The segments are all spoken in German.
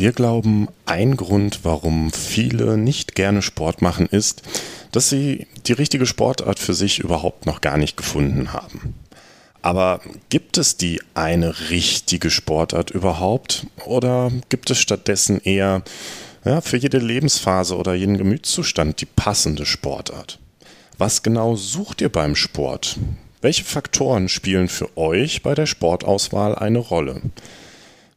Wir glauben, ein Grund, warum viele nicht gerne Sport machen, ist, dass sie die richtige Sportart für sich überhaupt noch gar nicht gefunden haben. Aber gibt es die eine richtige Sportart überhaupt? Oder gibt es stattdessen eher ja, für jede Lebensphase oder jeden Gemütszustand die passende Sportart? Was genau sucht ihr beim Sport? Welche Faktoren spielen für euch bei der Sportauswahl eine Rolle?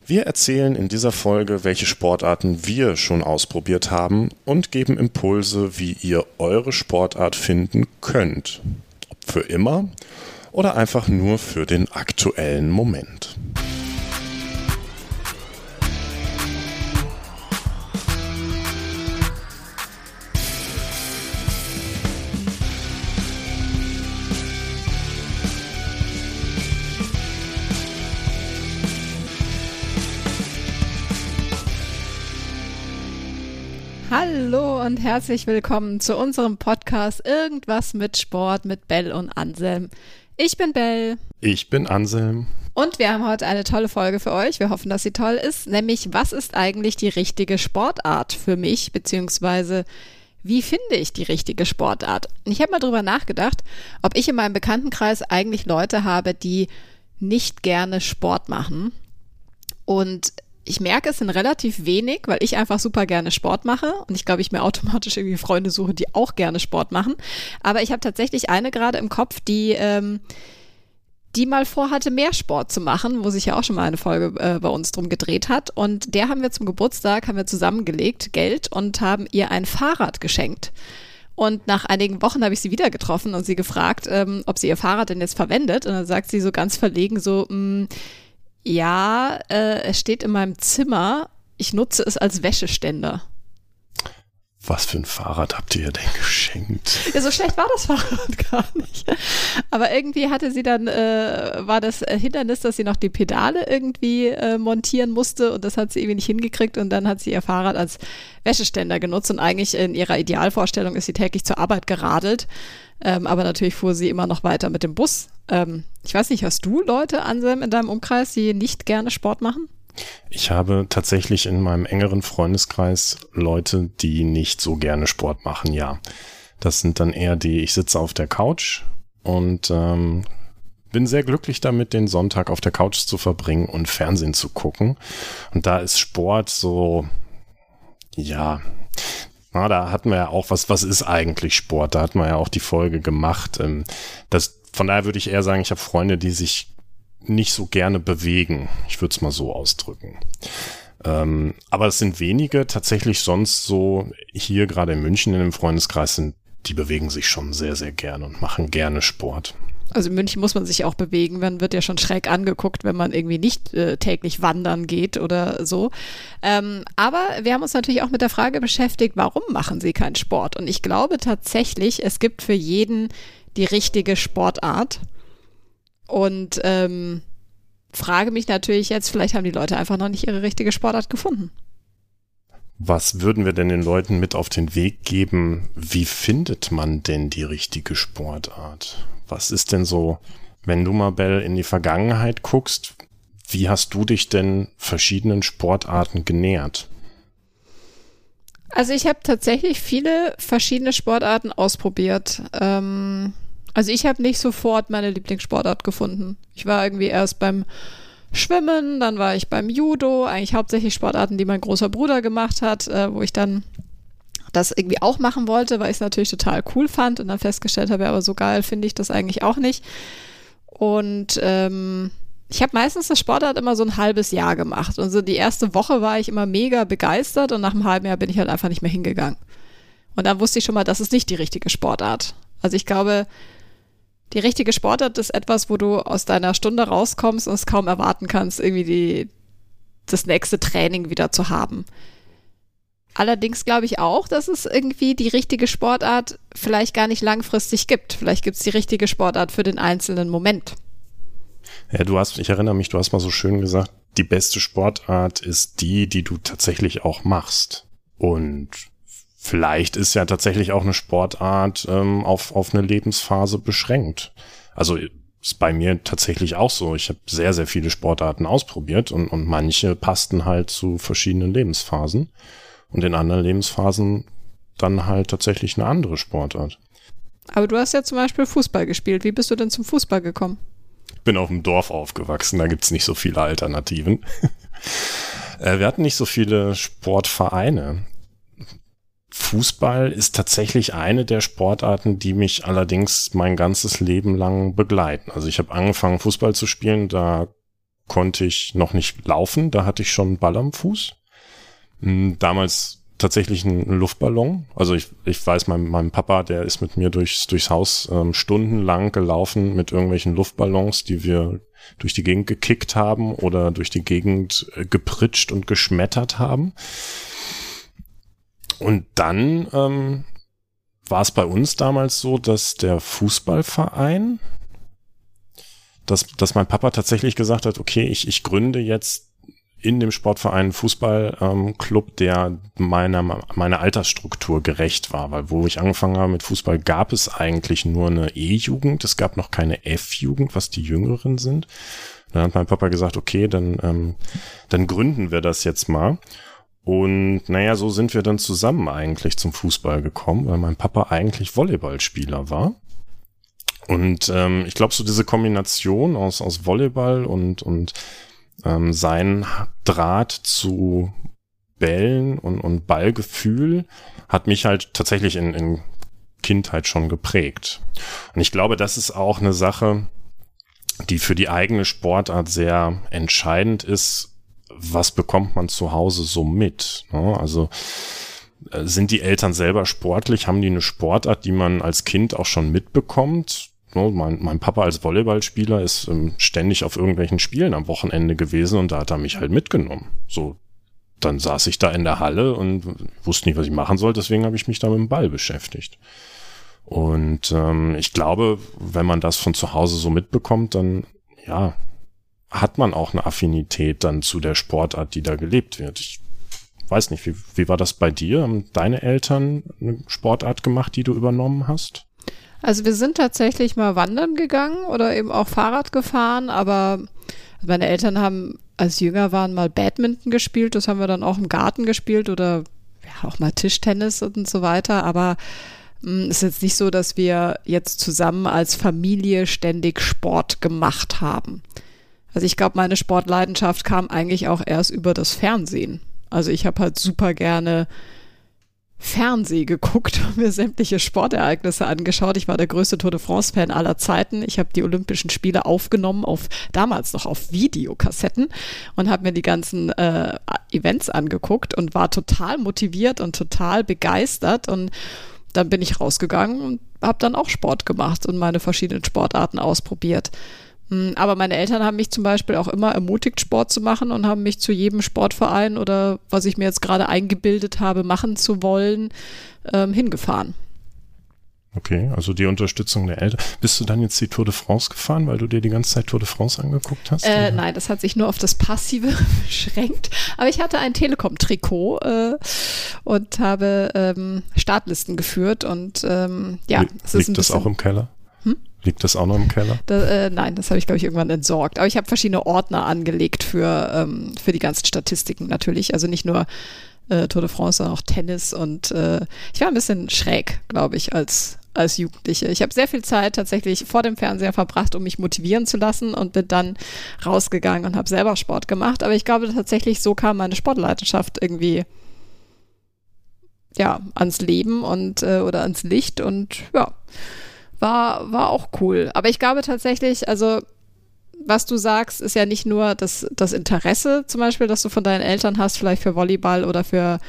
Wir erzählen in dieser Folge, welche Sportarten wir schon ausprobiert haben und geben Impulse, wie ihr eure Sportart finden könnt. Ob für immer oder einfach nur für den aktuellen Moment. Hallo und herzlich willkommen zu unserem Podcast Irgendwas mit Sport mit Bell und Anselm. Ich bin Bell. Ich bin Anselm. Und wir haben heute eine tolle Folge für euch. Wir hoffen, dass sie toll ist. Nämlich, was ist eigentlich die richtige Sportart für mich? Beziehungsweise, wie finde ich die richtige Sportart? Ich habe mal drüber nachgedacht, ob ich in meinem Bekanntenkreis eigentlich Leute habe, die nicht gerne Sport machen. Und ich merke, es sind relativ wenig, weil ich einfach super gerne Sport mache und ich glaube, ich mir automatisch irgendwie Freunde suche, die auch gerne Sport machen. Aber ich habe tatsächlich eine gerade im Kopf, die ähm, die mal vorhatte, mehr Sport zu machen, wo sich ja auch schon mal eine Folge äh, bei uns drum gedreht hat. Und der haben wir zum Geburtstag, haben wir zusammengelegt, Geld und haben ihr ein Fahrrad geschenkt. Und nach einigen Wochen habe ich sie wieder getroffen und sie gefragt, ähm, ob sie ihr Fahrrad denn jetzt verwendet. Und dann sagt sie so ganz verlegen so, mh, mm, ja, äh, es steht in meinem Zimmer. Ich nutze es als Wäscheständer. Was für ein Fahrrad habt ihr denn geschenkt? Ja, so schlecht war das Fahrrad gar nicht. Aber irgendwie hatte sie dann, äh, war das Hindernis, dass sie noch die Pedale irgendwie äh, montieren musste und das hat sie irgendwie nicht hingekriegt und dann hat sie ihr Fahrrad als Wäscheständer genutzt und eigentlich in ihrer Idealvorstellung ist sie täglich zur Arbeit geradelt. Ähm, aber natürlich fuhr sie immer noch weiter mit dem Bus. Ähm, ich weiß nicht, hast du Leute, Anselm, in deinem Umkreis, die nicht gerne Sport machen? Ich habe tatsächlich in meinem engeren Freundeskreis Leute, die nicht so gerne Sport machen, ja. Das sind dann eher die, ich sitze auf der Couch und ähm, bin sehr glücklich damit, den Sonntag auf der Couch zu verbringen und Fernsehen zu gucken. Und da ist Sport so, ja, na, da hatten wir ja auch was, was ist eigentlich Sport? Da hatten wir ja auch die Folge gemacht. Ähm, das, von daher würde ich eher sagen, ich habe Freunde, die sich nicht so gerne bewegen. Ich würde es mal so ausdrücken. Ähm, aber es sind wenige tatsächlich sonst so hier gerade in München in dem Freundeskreis sind, die bewegen sich schon sehr, sehr gerne und machen gerne Sport. Also in München muss man sich auch bewegen. Man wird ja schon schräg angeguckt, wenn man irgendwie nicht äh, täglich wandern geht oder so. Ähm, aber wir haben uns natürlich auch mit der Frage beschäftigt, warum machen sie keinen Sport? Und ich glaube tatsächlich, es gibt für jeden die richtige Sportart. Und ähm, frage mich natürlich jetzt, vielleicht haben die Leute einfach noch nicht ihre richtige Sportart gefunden. Was würden wir denn den Leuten mit auf den Weg geben? Wie findet man denn die richtige Sportart? Was ist denn so, wenn du mal, Bell, in die Vergangenheit guckst, wie hast du dich denn verschiedenen Sportarten genähert? Also ich habe tatsächlich viele verschiedene Sportarten ausprobiert. Ähm, also ich habe nicht sofort meine Lieblingssportart gefunden. Ich war irgendwie erst beim Schwimmen, dann war ich beim Judo, eigentlich hauptsächlich Sportarten, die mein großer Bruder gemacht hat, äh, wo ich dann das irgendwie auch machen wollte, weil ich es natürlich total cool fand und dann festgestellt habe, aber so geil finde ich das eigentlich auch nicht. Und ähm, ich habe meistens das Sportart immer so ein halbes Jahr gemacht. Und so die erste Woche war ich immer mega begeistert und nach einem halben Jahr bin ich halt einfach nicht mehr hingegangen. Und dann wusste ich schon mal, das ist nicht die richtige Sportart. Also ich glaube, die richtige Sportart ist etwas, wo du aus deiner Stunde rauskommst und es kaum erwarten kannst, irgendwie die, das nächste Training wieder zu haben. Allerdings glaube ich auch, dass es irgendwie die richtige Sportart vielleicht gar nicht langfristig gibt. Vielleicht gibt es die richtige Sportart für den einzelnen Moment. Ja, du hast, ich erinnere mich, du hast mal so schön gesagt, die beste Sportart ist die, die du tatsächlich auch machst. Und vielleicht ist ja tatsächlich auch eine Sportart ähm, auf, auf eine Lebensphase beschränkt. Also ist bei mir tatsächlich auch so. Ich habe sehr, sehr viele Sportarten ausprobiert und, und manche passten halt zu verschiedenen Lebensphasen und in anderen Lebensphasen dann halt tatsächlich eine andere Sportart. Aber du hast ja zum Beispiel Fußball gespielt. Wie bist du denn zum Fußball gekommen? Ich bin auf dem Dorf aufgewachsen, da gibt's nicht so viele Alternativen. Äh, wir hatten nicht so viele Sportvereine. Fußball ist tatsächlich eine der Sportarten, die mich allerdings mein ganzes Leben lang begleiten. Also ich habe angefangen, Fußball zu spielen, da konnte ich noch nicht laufen, da hatte ich schon einen Ball am Fuß. Hm, damals tatsächlich einen Luftballon. Also ich, ich weiß, mein, mein Papa, der ist mit mir durchs, durchs Haus ähm, stundenlang gelaufen mit irgendwelchen Luftballons, die wir durch die Gegend gekickt haben oder durch die Gegend äh, gepritscht und geschmettert haben. Und dann ähm, war es bei uns damals so, dass der Fußballverein, dass, dass mein Papa tatsächlich gesagt hat, okay, ich, ich gründe jetzt in dem Sportverein Fußballclub, ähm, der meiner, meiner Altersstruktur gerecht war, weil wo ich angefangen habe mit Fußball, gab es eigentlich nur eine E-Jugend, es gab noch keine F-Jugend, was die Jüngeren sind. Dann hat mein Papa gesagt, okay, dann, ähm, dann gründen wir das jetzt mal. Und naja, so sind wir dann zusammen eigentlich zum Fußball gekommen, weil mein Papa eigentlich Volleyballspieler war. Und ähm, ich glaube, so diese Kombination aus, aus Volleyball und, und ähm, sein Draht zu Bällen und, und Ballgefühl hat mich halt tatsächlich in, in Kindheit schon geprägt. Und ich glaube, das ist auch eine Sache, die für die eigene Sportart sehr entscheidend ist. Was bekommt man zu Hause so mit? Ne? Also äh, sind die Eltern selber sportlich? Haben die eine Sportart, die man als Kind auch schon mitbekommt? Ne, mein, mein Papa als Volleyballspieler ist ähm, ständig auf irgendwelchen Spielen am Wochenende gewesen und da hat er mich halt mitgenommen. So, dann saß ich da in der Halle und wusste nicht, was ich machen soll, deswegen habe ich mich da mit dem Ball beschäftigt. Und ähm, ich glaube, wenn man das von zu Hause so mitbekommt, dann ja, hat man auch eine Affinität dann zu der Sportart, die da gelebt wird. Ich weiß nicht, wie, wie war das bei dir? Haben deine Eltern eine Sportart gemacht, die du übernommen hast? Also wir sind tatsächlich mal wandern gegangen oder eben auch Fahrrad gefahren, aber meine Eltern haben, als jünger waren, mal Badminton gespielt. Das haben wir dann auch im Garten gespielt oder ja, auch mal Tischtennis und so weiter. Aber es hm, ist jetzt nicht so, dass wir jetzt zusammen als Familie ständig Sport gemacht haben. Also ich glaube, meine Sportleidenschaft kam eigentlich auch erst über das Fernsehen. Also ich habe halt super gerne Fernseh geguckt und mir sämtliche Sportereignisse angeschaut. Ich war der größte Tour de France-Fan aller Zeiten. Ich habe die Olympischen Spiele aufgenommen, auf damals noch auf Videokassetten und habe mir die ganzen äh, Events angeguckt und war total motiviert und total begeistert. Und dann bin ich rausgegangen und habe dann auch Sport gemacht und meine verschiedenen Sportarten ausprobiert. Hm, aber meine Eltern haben mich zum Beispiel auch immer ermutigt, Sport zu machen und haben mich zu jedem Sportverein oder was ich mir jetzt gerade eingebildet habe, machen zu wollen, ähm, hingefahren. Okay, also die Unterstützung der Eltern. Bist du dann jetzt die Tour de France gefahren, weil du dir die ganze Zeit Tour de France angeguckt hast? Äh, nein, das hat sich nur auf das Passive beschränkt. Aber ich hatte ein Telekom-Trikot äh, und habe ähm, Startlisten geführt und ähm, ja, Liegt es ist ein das auch im Keller? Hm? Liegt das auch noch im Keller? Da, äh, nein, das habe ich, glaube ich, irgendwann entsorgt. Aber ich habe verschiedene Ordner angelegt für, ähm, für die ganzen Statistiken natürlich. Also nicht nur äh, Tour de France, sondern auch Tennis. Und äh, ich war ein bisschen schräg, glaube ich, als, als Jugendliche. Ich habe sehr viel Zeit tatsächlich vor dem Fernseher verbracht, um mich motivieren zu lassen und bin dann rausgegangen und habe selber Sport gemacht. Aber ich glaube tatsächlich, so kam meine Sportleidenschaft irgendwie ja, ans Leben und äh, oder ans Licht und ja war, war auch cool. Aber ich glaube tatsächlich, also was du sagst, ist ja nicht nur das, das Interesse zum Beispiel, das du von deinen Eltern hast, vielleicht für Volleyball oder für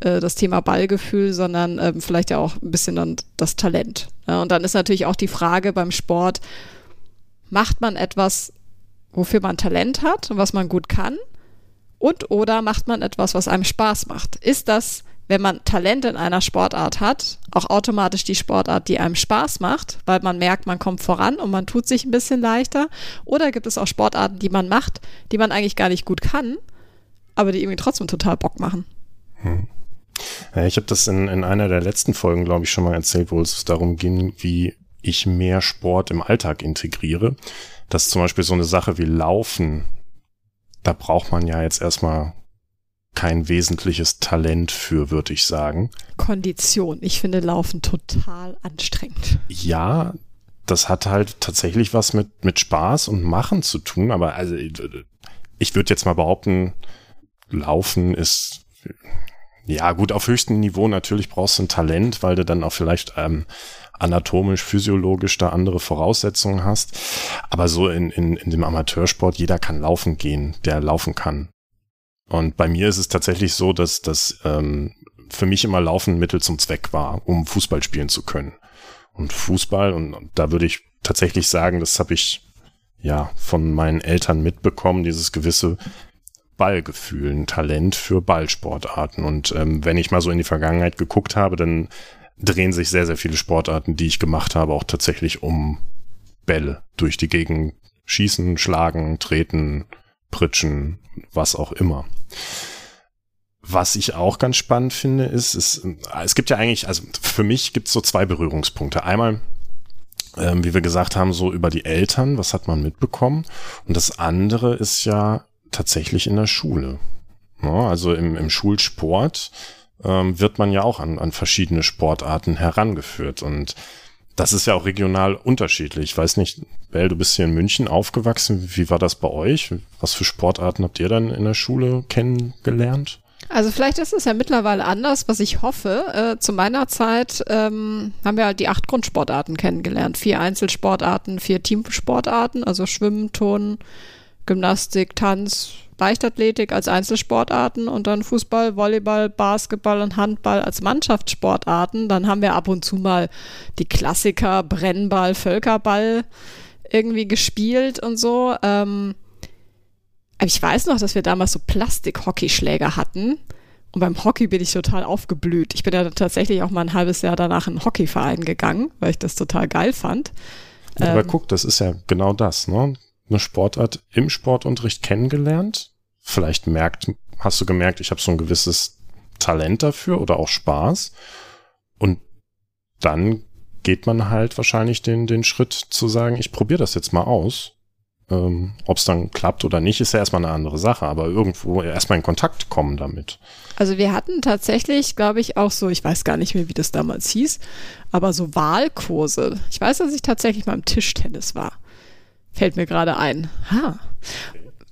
äh, das Thema Ballgefühl, sondern ähm, vielleicht ja auch ein bisschen dann das Talent. Ja, und dann ist natürlich auch die Frage beim Sport, macht man etwas, wofür man Talent hat und was man gut kann? Und oder macht man etwas, was einem Spaß macht? Ist das wenn man Talent in einer Sportart hat, auch automatisch die Sportart, die einem Spaß macht, weil man merkt, man kommt voran und man tut sich ein bisschen leichter? Oder gibt es auch Sportarten, die man macht, die man eigentlich gar nicht gut kann, aber die irgendwie trotzdem total Bock machen? Hm. Ja, ich habe das in, in einer der letzten Folgen, glaube ich, schon mal erzählt, wo es darum ging, wie ich mehr Sport im Alltag integriere. Das ist zum Beispiel so eine Sache wie Laufen. Da braucht man ja jetzt erstmal kein wesentliches Talent für, würde ich sagen. Kondition. Ich finde Laufen total anstrengend. Ja, das hat halt tatsächlich was mit, mit Spaß und Machen zu tun, aber also ich würde jetzt mal behaupten, Laufen ist ja gut auf höchstem Niveau natürlich brauchst du ein Talent, weil du dann auch vielleicht ähm, anatomisch, physiologisch da andere Voraussetzungen hast. Aber so in, in, in dem Amateursport, jeder kann laufen gehen, der laufen kann. Und bei mir ist es tatsächlich so, dass das ähm, für mich immer Laufen Mittel zum Zweck war, um Fußball spielen zu können. Und Fußball, und, da würde ich tatsächlich sagen, das habe ich ja von meinen Eltern mitbekommen, dieses gewisse Ballgefühl, ein Talent für Ballsportarten. Und ähm, wenn ich mal so in die Vergangenheit geguckt habe, dann drehen sich sehr, sehr viele Sportarten, die ich gemacht habe, auch tatsächlich um Bälle durch die Gegend schießen, schlagen, treten, pritschen, was auch immer. Was ich auch ganz spannend finde, ist, ist es gibt ja eigentlich, also für mich gibt es so zwei Berührungspunkte. Einmal, ähm, wie wir gesagt haben, so über die Eltern, was hat man mitbekommen? Und das andere ist ja tatsächlich in der Schule. Ja, also im, im Schulsport ähm, wird man ja auch an, an verschiedene Sportarten herangeführt. Und das ist ja auch regional unterschiedlich. Ich weiß nicht, Bell, du bist hier in München aufgewachsen. Wie war das bei euch? Was für Sportarten habt ihr dann in der Schule kennengelernt? Also vielleicht ist es ja mittlerweile anders, was ich hoffe. Äh, zu meiner Zeit ähm, haben wir halt die acht Grundsportarten kennengelernt. Vier Einzelsportarten, vier Teamsportarten, also Schwimmen, Turnen, Gymnastik, Tanz, Leichtathletik als Einzelsportarten und dann Fußball, Volleyball, Basketball und Handball als Mannschaftssportarten. Dann haben wir ab und zu mal die Klassiker Brennball, Völkerball irgendwie gespielt und so. Ähm, ich weiß noch, dass wir damals so Plastik-Hockeyschläger hatten. Und beim Hockey bin ich total aufgeblüht. Ich bin ja tatsächlich auch mal ein halbes Jahr danach in einen Hockeyverein gegangen, weil ich das total geil fand. Aber ähm, guck, das ist ja genau das, ne? Eine Sportart im Sportunterricht kennengelernt. Vielleicht merkt, hast du gemerkt, ich habe so ein gewisses Talent dafür oder auch Spaß. Und dann geht man halt wahrscheinlich den, den Schritt zu sagen, ich probiere das jetzt mal aus. Ähm, Ob es dann klappt oder nicht, ist ja erstmal eine andere Sache, aber irgendwo erstmal in Kontakt kommen damit. Also wir hatten tatsächlich, glaube ich, auch so, ich weiß gar nicht mehr, wie das damals hieß, aber so Wahlkurse. Ich weiß, dass ich tatsächlich mal im Tischtennis war. Fällt mir gerade ein. Ha.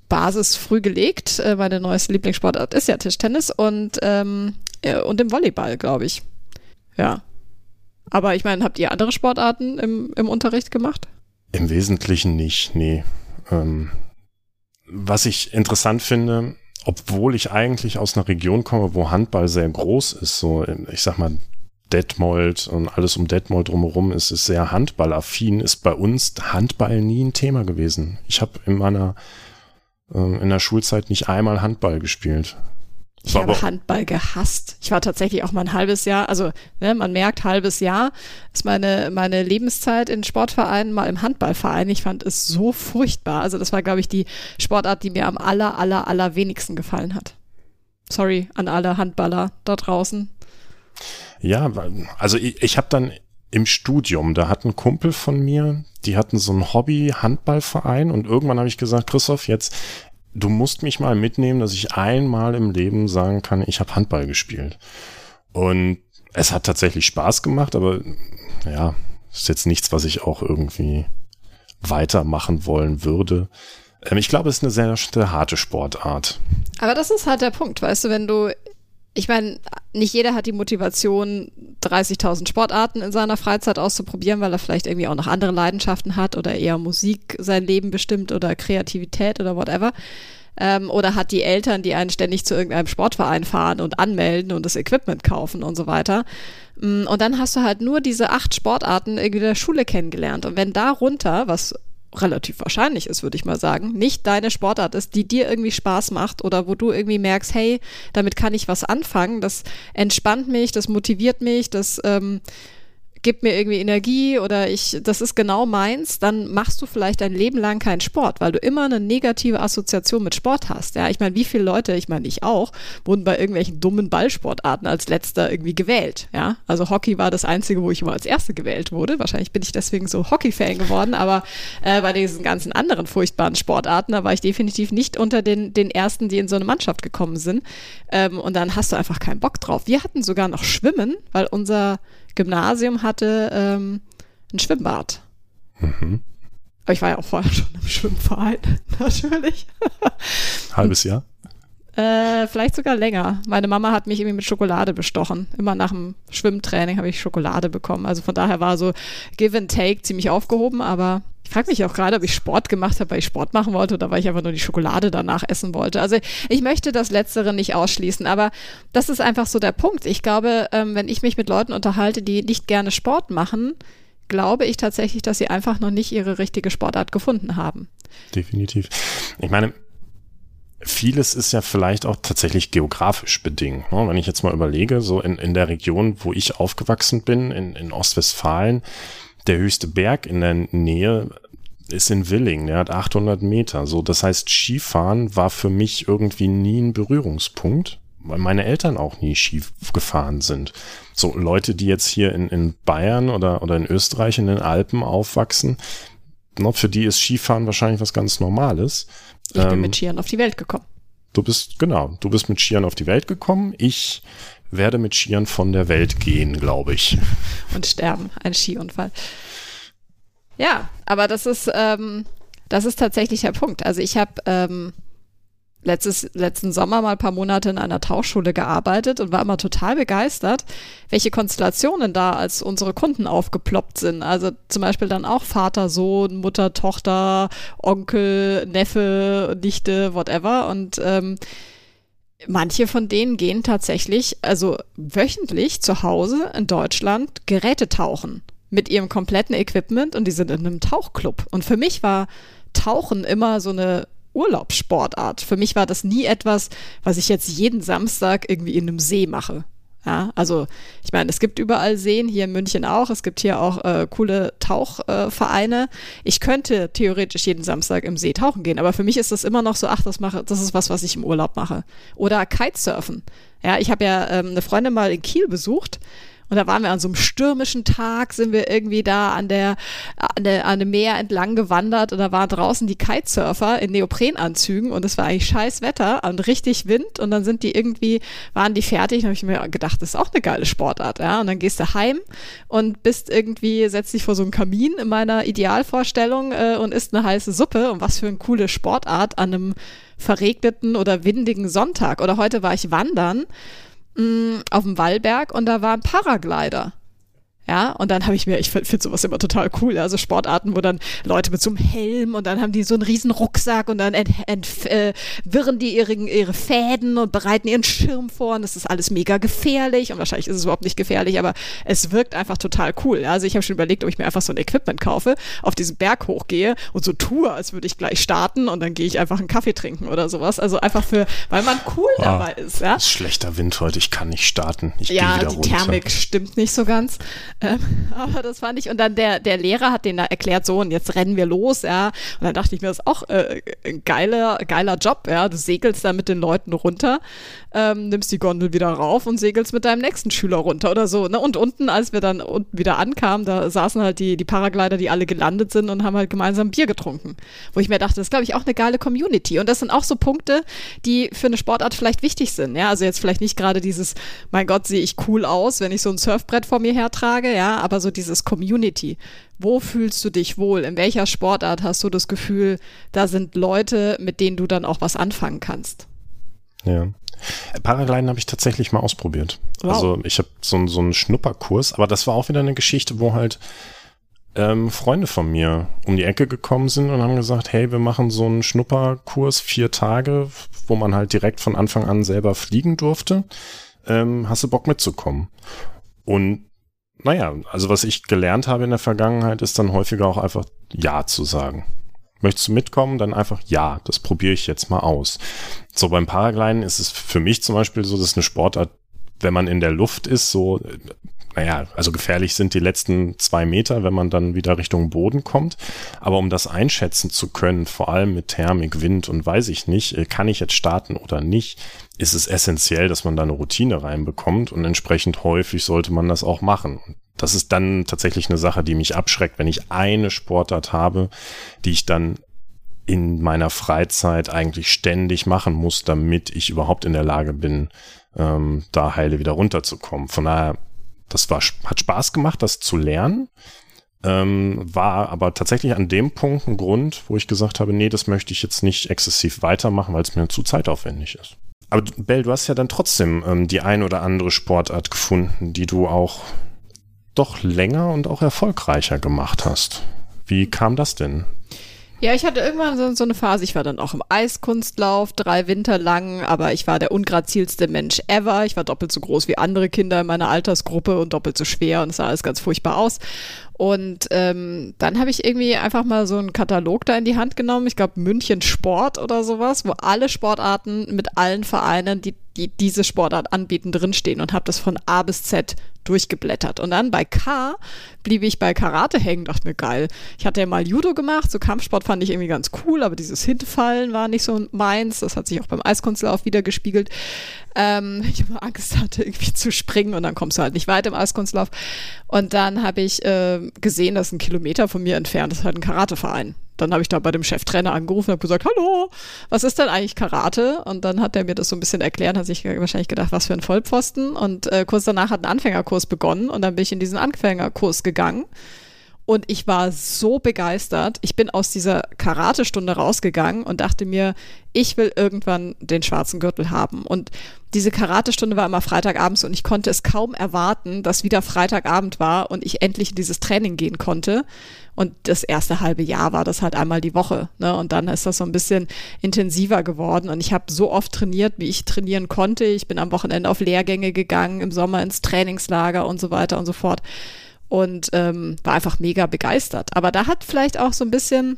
Basis früh gelegt. Äh, meine neueste Lieblingssportart ist ja Tischtennis und, ähm, äh, und im Volleyball, glaube ich. Ja. Aber ich meine, habt ihr andere Sportarten im, im Unterricht gemacht? Im Wesentlichen nicht, nee. Ähm, was ich interessant finde, obwohl ich eigentlich aus einer Region komme, wo Handball sehr groß ist, so ich sag mal Detmold und alles um Detmold drumherum ist, ist sehr handballaffin, ist bei uns Handball nie ein Thema gewesen. Ich habe in meiner äh, in der Schulzeit nicht einmal Handball gespielt. Ich habe Handball gehasst. Ich war tatsächlich auch mal ein halbes Jahr, also ne, man merkt, halbes Jahr ist meine, meine Lebenszeit in Sportvereinen, mal im Handballverein. Ich fand es so furchtbar. Also das war, glaube ich, die Sportart, die mir am aller, aller, aller wenigsten gefallen hat. Sorry an alle Handballer da draußen. Ja, also ich, ich habe dann im Studium, da hat ein Kumpel von mir, die hatten so einen Hobby-Handballverein und irgendwann habe ich gesagt, Christoph, jetzt, du musst mich mal mitnehmen, dass ich einmal im Leben sagen kann, ich habe Handball gespielt. Und es hat tatsächlich Spaß gemacht, aber ja, ist jetzt nichts, was ich auch irgendwie weitermachen wollen würde. Ähm, ich glaube, es ist eine sehr, sehr harte Sportart. Aber das ist halt der Punkt, weißt du, wenn du ich meine, nicht jeder hat die Motivation, 30.000 Sportarten in seiner Freizeit auszuprobieren, weil er vielleicht irgendwie auch noch andere Leidenschaften hat oder eher Musik sein Leben bestimmt oder Kreativität oder whatever. Ähm, oder hat die Eltern, die einen ständig zu irgendeinem Sportverein fahren und anmelden und das Equipment kaufen und so weiter. Mm, und dann hast du halt nur diese acht Sportarten irgendwie in der Schule kennengelernt. Und wenn darunter, was relativ wahrscheinlich ist, würde ich mal sagen, nicht deine Sportart ist, die dir irgendwie Spaß macht oder wo du irgendwie merkst, hey, damit kann ich was anfangen, das entspannt mich, das motiviert mich, das ähm, gibt mir irgendwie Energie oder ich, das ist genau meins, dann machst du vielleicht dein Leben lang keinen Sport, weil du immer eine negative Assoziation mit Sport hast. Ja, ich meine, wie viele Leute, ich meine, ich auch, wurden bei irgendwelchen dummen Ballsportarten als letzter irgendwie gewählt. Ja, also Hockey war das einzige, wo ich immer als Erste gewählt wurde. Wahrscheinlich bin ich deswegen so Hockey-Fan geworden, aber äh, bei diesen ganzen anderen furchtbaren Sportarten, da war ich definitiv nicht unter den, den Ersten, die in so eine Mannschaft gekommen sind. Ähm, und dann hast du einfach keinen Bock drauf. Wir hatten sogar noch Schwimmen, weil unser Gymnasium hatte ähm, ein Schwimmbad. Mhm. Aber ich war ja auch vorher schon im Schwimmverein, natürlich. Halbes Jahr? Äh, vielleicht sogar länger. Meine Mama hat mich irgendwie mit Schokolade bestochen. Immer nach dem Schwimmtraining habe ich Schokolade bekommen. Also von daher war so Give and Take ziemlich aufgehoben, aber ich frage mich auch gerade, ob ich Sport gemacht habe, weil ich Sport machen wollte oder weil ich einfach nur die Schokolade danach essen wollte. Also ich möchte das Letztere nicht ausschließen, aber das ist einfach so der Punkt. Ich glaube, ähm, wenn ich mich mit Leuten unterhalte, die nicht gerne Sport machen, glaube ich tatsächlich, dass sie einfach noch nicht ihre richtige Sportart gefunden haben. Definitiv. Ich meine, vieles ist ja vielleicht auch tatsächlich geografisch bedingt. Ne? Wenn ich jetzt mal überlege, so in, in der Region, wo ich aufgewachsen bin, in, in Ostwestfalen, der höchste Berg in der Nähe ist in Willing, der hat 800 Meter. So, das heißt, Skifahren war für mich irgendwie nie ein Berührungspunkt, weil meine Eltern auch nie Ski gefahren sind. So Leute, die jetzt hier in, in Bayern oder, oder in Österreich in den Alpen aufwachsen, no, für die ist Skifahren wahrscheinlich was ganz Normales. Ich bin ähm, mit Skiern auf die Welt gekommen. Du bist, genau, du bist mit Skiern auf die Welt gekommen. Ich werde mit Skiern von der Welt gehen, glaube ich. Und sterben, ein Skiunfall. Ja, aber das ist, ähm, das ist tatsächlich der Punkt. Also ich habe ähm, letztes, letzten Sommer mal ein paar Monate in einer Tauchschule gearbeitet und war immer total begeistert, welche Konstellationen da als unsere Kunden aufgeploppt sind. Also zum Beispiel dann auch Vater, Sohn, Mutter, Tochter, Onkel, Neffe, Nichte, whatever. Und ähm, manche von denen gehen tatsächlich, also wöchentlich zu Hause in Deutschland Geräte tauchen mit ihrem kompletten Equipment und die sind in einem Tauchclub. Und für mich war Tauchen immer so eine Urlaubssportart. Für mich war das nie etwas, was ich jetzt jeden Samstag irgendwie in einem See mache. Ja, also ich meine, es gibt überall Seen, hier in München auch. Es gibt hier auch äh, coole Tauchvereine. Äh, ich könnte theoretisch jeden Samstag im See tauchen gehen, aber für mich ist das immer noch so, ach, das mache, das ist was, was ich im Urlaub mache. Oder Kitesurfen. Ja, ich habe ja ähm, eine Freundin mal in Kiel besucht und da waren wir an so einem stürmischen Tag, sind wir irgendwie da an der, an der, an dem Meer entlang gewandert und da waren draußen die Kitesurfer in Neoprenanzügen und es war eigentlich scheiß Wetter und richtig Wind und dann sind die irgendwie, waren die fertig und habe ich mir gedacht, das ist auch eine geile Sportart, ja. Und dann gehst du heim und bist irgendwie, setzt dich vor so einen Kamin in meiner Idealvorstellung äh, und isst eine heiße Suppe und was für eine coole Sportart an einem verregneten oder windigen Sonntag. Oder heute war ich wandern mh, mm, auf dem Wallberg und da war ein Paraglider. Ja, und dann habe ich mir, ich finde sowas immer total cool, also Sportarten, wo dann Leute mit so einem Helm und dann haben die so einen riesen Rucksack und dann entwirren äh, die ihre, ihre Fäden und bereiten ihren Schirm vor und das ist alles mega gefährlich und wahrscheinlich ist es überhaupt nicht gefährlich, aber es wirkt einfach total cool. Ja? Also ich habe schon überlegt, ob ich mir einfach so ein Equipment kaufe, auf diesen Berg hochgehe und so tue, als würde ich gleich starten und dann gehe ich einfach einen Kaffee trinken oder sowas. Also einfach für, weil man cool oh, dabei ist. Ja? Ist schlechter Wind heute, ich kann nicht starten. Ich ja, die runter. Thermik stimmt nicht so ganz. Ähm, aber das fand ich, und dann der, der Lehrer hat den da erklärt, so, und jetzt rennen wir los, ja. Und dann dachte ich mir, das ist auch äh, ein geiler, geiler Job, ja. Du segelst da mit den Leuten runter, ähm, nimmst die Gondel wieder rauf und segelst mit deinem nächsten Schüler runter oder so. Ne? Und unten, als wir dann unten wieder ankamen, da saßen halt die, die Paraglider, die alle gelandet sind und haben halt gemeinsam Bier getrunken. Wo ich mir dachte, das ist, glaube ich, auch eine geile Community. Und das sind auch so Punkte, die für eine Sportart vielleicht wichtig sind. Ja, also jetzt vielleicht nicht gerade dieses, mein Gott, sehe ich cool aus, wenn ich so ein Surfbrett vor mir hertrage, ja, aber so dieses Community. Wo fühlst du dich wohl? In welcher Sportart hast du das Gefühl, da sind Leute, mit denen du dann auch was anfangen kannst? Ja. Paragliden habe ich tatsächlich mal ausprobiert. Wow. Also ich habe so, so einen Schnupperkurs, aber das war auch wieder eine Geschichte, wo halt ähm, Freunde von mir um die Ecke gekommen sind und haben gesagt, hey, wir machen so einen Schnupperkurs, vier Tage, wo man halt direkt von Anfang an selber fliegen durfte. Ähm, hast du Bock mitzukommen? Und naja, also was ich gelernt habe in der Vergangenheit, ist dann häufiger auch einfach Ja zu sagen. Möchtest du mitkommen? Dann einfach Ja, das probiere ich jetzt mal aus. So beim Paragliden ist es für mich zum Beispiel so, dass eine Sportart, wenn man in der Luft ist, so naja, also gefährlich sind die letzten zwei Meter, wenn man dann wieder Richtung Boden kommt. Aber um das einschätzen zu können, vor allem mit Thermik, Wind und weiß ich nicht, äh, kann ich jetzt starten oder nicht, ist es essentiell, dass man da eine Routine reinbekommt und entsprechend häufig sollte man das auch machen. Das ist dann tatsächlich eine Sache, die mich abschreckt, wenn ich eine Sportart habe, die ich dann in meiner Freizeit eigentlich ständig machen muss, damit ich überhaupt in der Lage bin, ähm, da heile wieder runterzukommen. Von daher das war, hat Spaß gemacht, das zu lernen. Ähm, war aber tatsächlich an dem Punkt ein Grund, wo ich gesagt habe, nee, das möchte ich jetzt nicht exzessiv weitermachen, weil es mir zu zeitaufwendig ist. Aber Bell, du hast ja dann trotzdem ähm, die ein oder andere Sportart gefunden, die du auch doch länger und auch erfolgreicher gemacht hast. Wie kam das denn? Ja, ich hatte irgendwann so, so, eine Phase, ich war dann auch im Eiskunstlauf, drei Winter lang, aber ich war der ungrazilste Mensch ever. Ich war doppelt so groß wie andere Kinder in meiner Altersgruppe und doppelt so schwer und es sah alles ganz furchtbar aus. Und ähm, dann habe ich irgendwie einfach mal so einen Katalog da in die Hand genommen. Ich glaube München Sport oder sowas, wo alle Sportarten mit allen Vereinen, die, die diese Sportart anbieten, drinstehen und habe das von A bis Z durchgeblättert. Und dann bei K blieb ich bei Karate hängen, dachte mir, geil. Ich hatte ja mal Judo gemacht, so Kampfsport fand ich irgendwie ganz cool, aber dieses Hinfallen war nicht so meins. Das hat sich auch beim Eiskunstlauf wieder gespiegelt. Ähm, ich immer Angst hatte, irgendwie zu springen und dann kommst du halt nicht weit im Eiskunstlauf. Und dann habe ich äh, gesehen, dass ein Kilometer von mir entfernt ist halt ein Karateverein. Dann habe ich da bei dem Cheftrainer angerufen und habe gesagt, hallo, was ist denn eigentlich Karate? Und dann hat er mir das so ein bisschen erklärt, hat sich wahrscheinlich gedacht, was für ein Vollpfosten. Und äh, kurz danach hat ein Anfängerkurs begonnen und dann bin ich in diesen Anfängerkurs gegangen. Und ich war so begeistert. Ich bin aus dieser Karate-Stunde rausgegangen und dachte mir, ich will irgendwann den schwarzen Gürtel haben. Und diese Karate-Stunde war immer Freitagabends und ich konnte es kaum erwarten, dass wieder Freitagabend war und ich endlich in dieses Training gehen konnte. Und das erste halbe Jahr war das halt einmal die Woche. Ne? Und dann ist das so ein bisschen intensiver geworden. Und ich habe so oft trainiert, wie ich trainieren konnte. Ich bin am Wochenende auf Lehrgänge gegangen, im Sommer ins Trainingslager und so weiter und so fort und ähm, war einfach mega begeistert. Aber da hat vielleicht auch so ein bisschen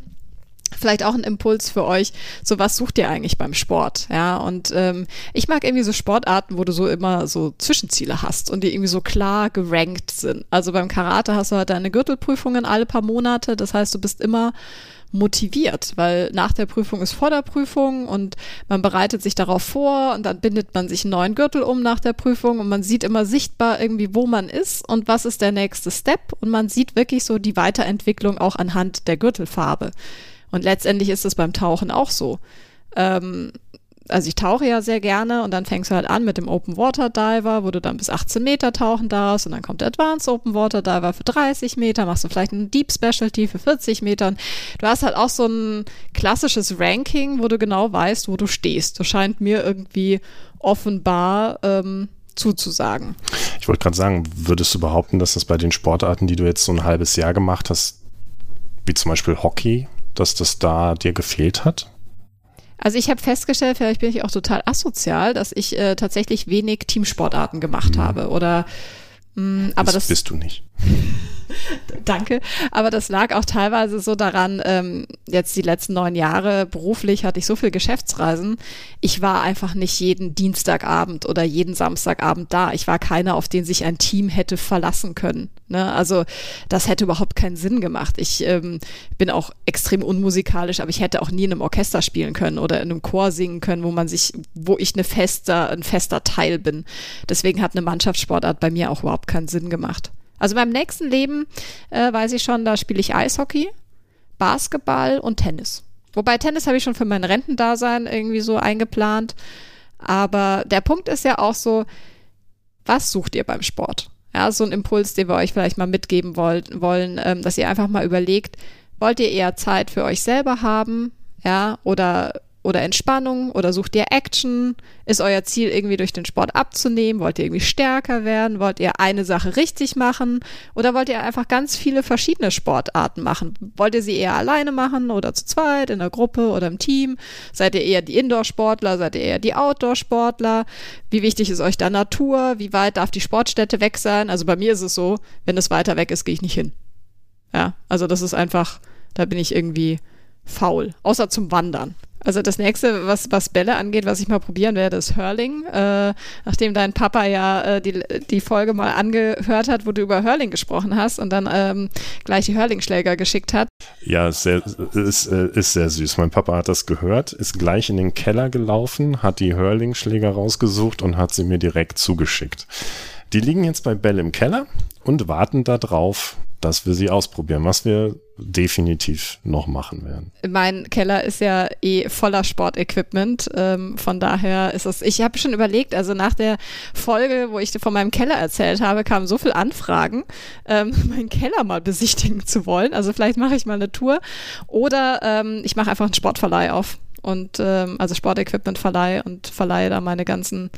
vielleicht auch ein Impuls für euch. So was sucht ihr eigentlich beim Sport? Ja, und ähm, ich mag irgendwie so Sportarten, wo du so immer so Zwischenziele hast und die irgendwie so klar gerankt sind. Also beim Karate hast du halt deine Gürtelprüfungen alle paar Monate. Das heißt, du bist immer motiviert, weil nach der Prüfung ist vor der Prüfung und man bereitet sich darauf vor und dann bindet man sich einen neuen Gürtel um nach der Prüfung und man sieht immer sichtbar irgendwie, wo man ist und was ist der nächste Step und man sieht wirklich so die Weiterentwicklung auch anhand der Gürtelfarbe. Und letztendlich ist es beim Tauchen auch so. Ähm, also ich tauche ja sehr gerne und dann fängst du halt an mit dem Open Water Diver, wo du dann bis 18 Meter tauchen darfst und dann kommt der Advanced Open Water Diver für 30 Meter, machst du vielleicht einen Deep Specialty für 40 Meter. Du hast halt auch so ein klassisches Ranking, wo du genau weißt, wo du stehst. Das scheint mir irgendwie offenbar ähm, zuzusagen. Ich wollte gerade sagen, würdest du behaupten, dass das bei den Sportarten, die du jetzt so ein halbes Jahr gemacht hast, wie zum Beispiel Hockey, dass das da dir gefehlt hat? Also ich habe festgestellt, vielleicht bin ich auch total asozial, dass ich äh, tatsächlich wenig Teamsportarten gemacht mhm. habe oder mh, mm, aber das, das bist du nicht. Danke. Aber das lag auch teilweise so daran, ähm, jetzt die letzten neun Jahre beruflich hatte ich so viel Geschäftsreisen. Ich war einfach nicht jeden Dienstagabend oder jeden Samstagabend da. Ich war keiner, auf den sich ein Team hätte verlassen können. Ne? Also das hätte überhaupt keinen Sinn gemacht. Ich ähm, bin auch extrem unmusikalisch, aber ich hätte auch nie in einem Orchester spielen können oder in einem Chor singen können, wo man sich, wo ich eine fester, ein fester Teil bin. Deswegen hat eine Mannschaftssportart bei mir auch überhaupt keinen Sinn gemacht. Also beim nächsten Leben äh, weiß ich schon, da spiele ich Eishockey, Basketball und Tennis. Wobei Tennis habe ich schon für mein Rentendasein irgendwie so eingeplant. Aber der Punkt ist ja auch so, was sucht ihr beim Sport? Ja, so ein Impuls, den wir euch vielleicht mal mitgeben wollt, wollen, ähm, dass ihr einfach mal überlegt, wollt ihr eher Zeit für euch selber haben? Ja, oder oder Entspannung oder sucht ihr Action? Ist euer Ziel irgendwie durch den Sport abzunehmen? Wollt ihr irgendwie stärker werden? Wollt ihr eine Sache richtig machen? Oder wollt ihr einfach ganz viele verschiedene Sportarten machen? Wollt ihr sie eher alleine machen oder zu zweit, in der Gruppe oder im Team? Seid ihr eher die Indoor-Sportler? Seid ihr eher die Outdoor-Sportler? Wie wichtig ist euch da Natur? Wie weit darf die Sportstätte weg sein? Also bei mir ist es so, wenn es weiter weg ist, gehe ich nicht hin. Ja, also das ist einfach, da bin ich irgendwie faul. Außer zum Wandern. Also das nächste, was, was Bälle angeht, was ich mal probieren werde, ist Hurling. Äh, nachdem dein Papa ja äh, die, die Folge mal angehört hat, wo du über Hurling gesprochen hast und dann ähm, gleich die Hurling-Schläger geschickt hat. Ja, sehr, ist, äh, ist sehr süß. Mein Papa hat das gehört, ist gleich in den Keller gelaufen, hat die Hurling-Schläger rausgesucht und hat sie mir direkt zugeschickt. Die liegen jetzt bei Bell im Keller und warten darauf, dass wir sie ausprobieren, was wir definitiv noch machen werden. Mein Keller ist ja eh voller Sportequipment. Ähm, von daher ist es, ich habe schon überlegt, also nach der Folge, wo ich von meinem Keller erzählt habe, kamen so viele Anfragen, ähm, meinen Keller mal besichtigen zu wollen. Also vielleicht mache ich mal eine Tour oder ähm, ich mache einfach einen Sportverleih auf und ähm, also Sportequipmentverleih und verleihe da meine ganzen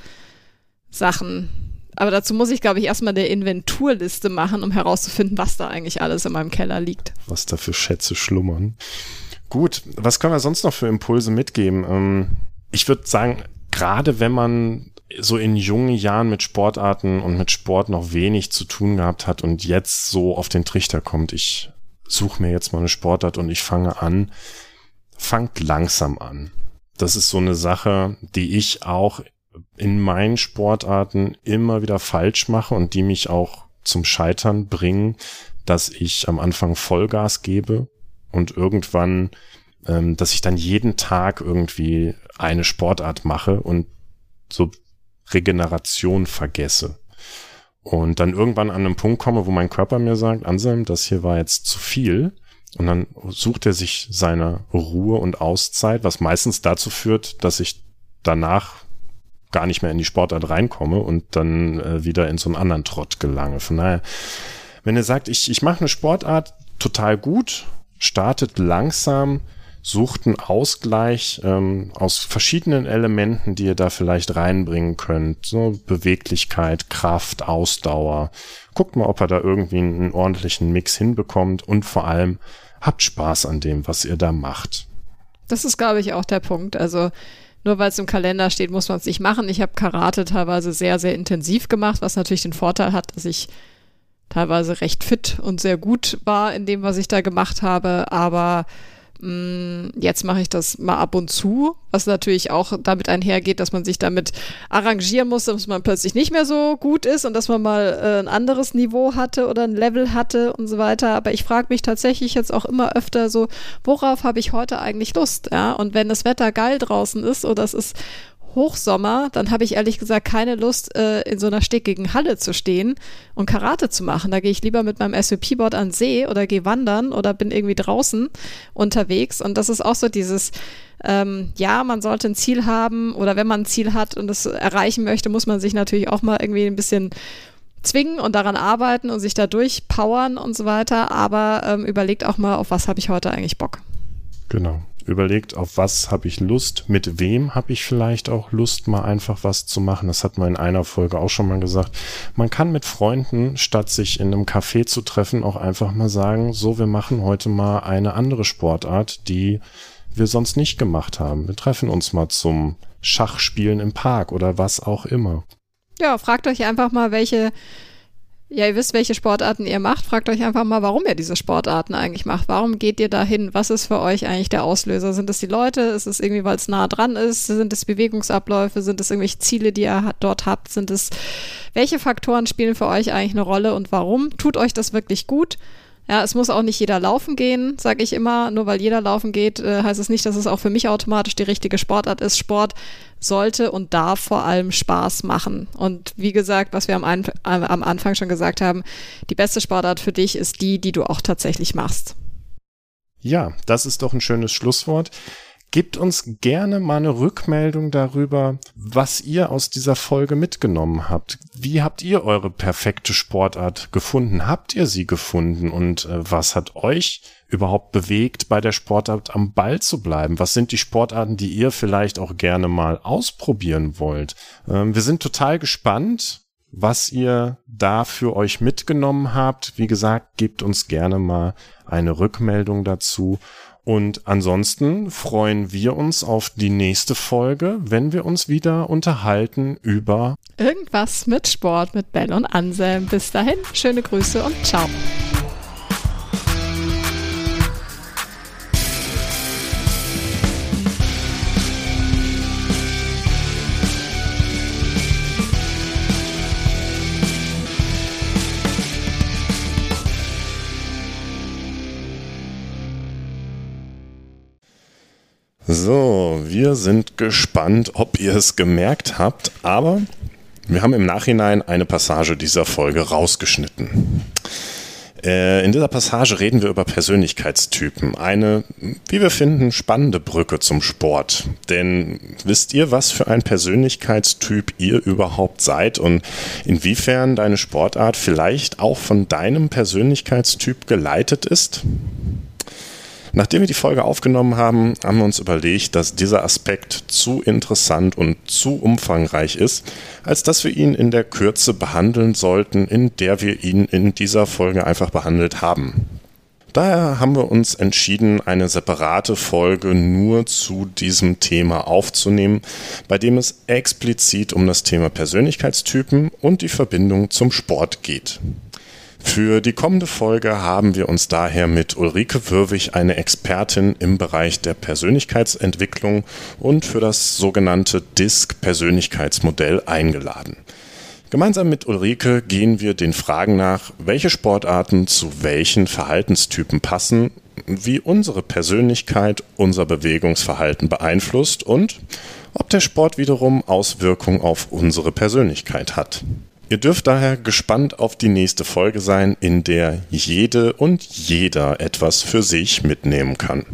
Sachen aber dazu muss ich, glaube ich, erstmal eine Inventurliste machen, um herauszufinden, was da eigentlich alles in meinem Keller liegt. Was da für Schätze schlummern. Gut, was können wir sonst noch für Impulse mitgeben? Ähm, ich würde sagen, gerade wenn man so in jungen Jahren mit Sportarten und mit Sport noch wenig zu tun gehabt hat und jetzt so auf den Trichter kommt, ich suche mir jetzt mal eine Sportart und ich fange an, fangt langsam an. Das ist so eine Sache, die ich auch in meinen Sportarten immer wieder falsch mache und die mich auch zum Scheitern bringen, dass ich am Anfang Vollgas gebe und irgendwann, ähm, dass ich dann jeden Tag irgendwie eine Sportart mache und so Regeneration vergesse. Und dann irgendwann an einem Punkt komme, wo mein Körper mir sagt, Anselm, das hier war jetzt zu viel. Und dann sucht er sich seine Ruhe und Auszeit, was meistens dazu führt, dass ich danach gar nicht mehr in die Sportart reinkomme und dann äh, wieder in so einen anderen Trott gelange. Von daher, wenn ihr sagt, ich, ich mache eine Sportart total gut, startet langsam, sucht einen Ausgleich ähm, aus verschiedenen Elementen, die ihr da vielleicht reinbringen könnt. So Beweglichkeit, Kraft, Ausdauer. Guckt mal, ob ihr da irgendwie einen ordentlichen Mix hinbekommt und vor allem habt Spaß an dem, was ihr da macht. Das ist, glaube ich, auch der Punkt. Also nur weil es im Kalender steht, muss man es nicht machen. Ich habe Karate teilweise sehr, sehr intensiv gemacht, was natürlich den Vorteil hat, dass ich teilweise recht fit und sehr gut war in dem, was ich da gemacht habe. Aber jetzt mache ich das mal ab und zu, was natürlich auch damit einhergeht, dass man sich damit arrangieren muss, dass man plötzlich nicht mehr so gut ist und dass man mal äh, ein anderes Niveau hatte oder ein Level hatte und so weiter. Aber ich frage mich tatsächlich jetzt auch immer öfter so, worauf habe ich heute eigentlich Lust? Ja, und wenn das Wetter geil draußen ist oder es ist Hochsommer, dann habe ich ehrlich gesagt keine Lust, äh, in so einer stickigen Halle zu stehen und Karate zu machen. Da gehe ich lieber mit meinem SUP-Board an See oder gehe wandern oder bin irgendwie draußen unterwegs. Und das ist auch so dieses, ähm, ja, man sollte ein Ziel haben oder wenn man ein Ziel hat und es erreichen möchte, muss man sich natürlich auch mal irgendwie ein bisschen zwingen und daran arbeiten und sich da durchpowern und so weiter. Aber ähm, überlegt auch mal, auf was habe ich heute eigentlich Bock. Genau überlegt, auf was habe ich Lust, mit wem habe ich vielleicht auch Lust, mal einfach was zu machen. Das hat man in einer Folge auch schon mal gesagt. Man kann mit Freunden, statt sich in einem Café zu treffen, auch einfach mal sagen, so, wir machen heute mal eine andere Sportart, die wir sonst nicht gemacht haben. Wir treffen uns mal zum Schachspielen im Park oder was auch immer. Ja, fragt euch einfach mal, welche ja, ihr wisst, welche Sportarten ihr macht. Fragt euch einfach mal, warum ihr diese Sportarten eigentlich macht. Warum geht ihr dahin? Was ist für euch eigentlich der Auslöser? Sind es die Leute? Ist es irgendwie, weil es nah dran ist? Sind es Bewegungsabläufe? Sind es irgendwelche Ziele, die ihr dort habt? Sind es, welche Faktoren spielen für euch eigentlich eine Rolle und warum? Tut euch das wirklich gut? Ja, es muss auch nicht jeder laufen gehen, sage ich immer. Nur weil jeder laufen geht, äh, heißt es nicht, dass es auch für mich automatisch die richtige Sportart ist. Sport sollte und darf vor allem Spaß machen. Und wie gesagt, was wir am, Ein am Anfang schon gesagt haben, die beste Sportart für dich ist die, die du auch tatsächlich machst. Ja, das ist doch ein schönes Schlusswort. Gebt uns gerne mal eine Rückmeldung darüber, was ihr aus dieser Folge mitgenommen habt. Wie habt ihr eure perfekte Sportart gefunden? Habt ihr sie gefunden? Und äh, was hat euch überhaupt bewegt, bei der Sportart am Ball zu bleiben? Was sind die Sportarten, die ihr vielleicht auch gerne mal ausprobieren wollt? Ähm, wir sind total gespannt, was ihr da für euch mitgenommen habt. Wie gesagt, gebt uns gerne mal eine Rückmeldung dazu. Und ansonsten freuen wir uns auf die nächste Folge, wenn wir uns wieder unterhalten über irgendwas mit Sport mit Ben und Anselm. Bis dahin, schöne Grüße und ciao. So, wir sind gespannt, ob ihr es gemerkt habt, aber wir haben im Nachhinein eine Passage dieser Folge rausgeschnitten. Äh, in dieser Passage reden wir über Persönlichkeitstypen. Eine, wie wir finden, spannende Brücke zum Sport. Denn wisst ihr, was für ein Persönlichkeitstyp ihr überhaupt seid und inwiefern deine Sportart vielleicht auch von deinem Persönlichkeitstyp geleitet ist? Nachdem wir die Folge aufgenommen haben, haben wir uns überlegt, dass dieser Aspekt zu interessant und zu umfangreich ist, als dass wir ihn in der Kürze behandeln sollten, in der wir ihn in dieser Folge einfach behandelt haben. Daher haben wir uns entschieden, eine separate Folge nur zu diesem Thema aufzunehmen, bei dem es explizit um das Thema Persönlichkeitstypen und die Verbindung zum Sport geht. Für die kommende Folge haben wir uns daher mit Ulrike Würwig eine Expertin im Bereich der Persönlichkeitsentwicklung und für das sogenannte DISC-Persönlichkeitsmodell eingeladen. Gemeinsam mit Ulrike gehen wir den Fragen nach, welche Sportarten zu welchen Verhaltenstypen passen, wie unsere Persönlichkeit unser Bewegungsverhalten beeinflusst und ob der Sport wiederum Auswirkungen auf unsere Persönlichkeit hat. Ihr dürft daher gespannt auf die nächste Folge sein, in der jede und jeder etwas für sich mitnehmen kann.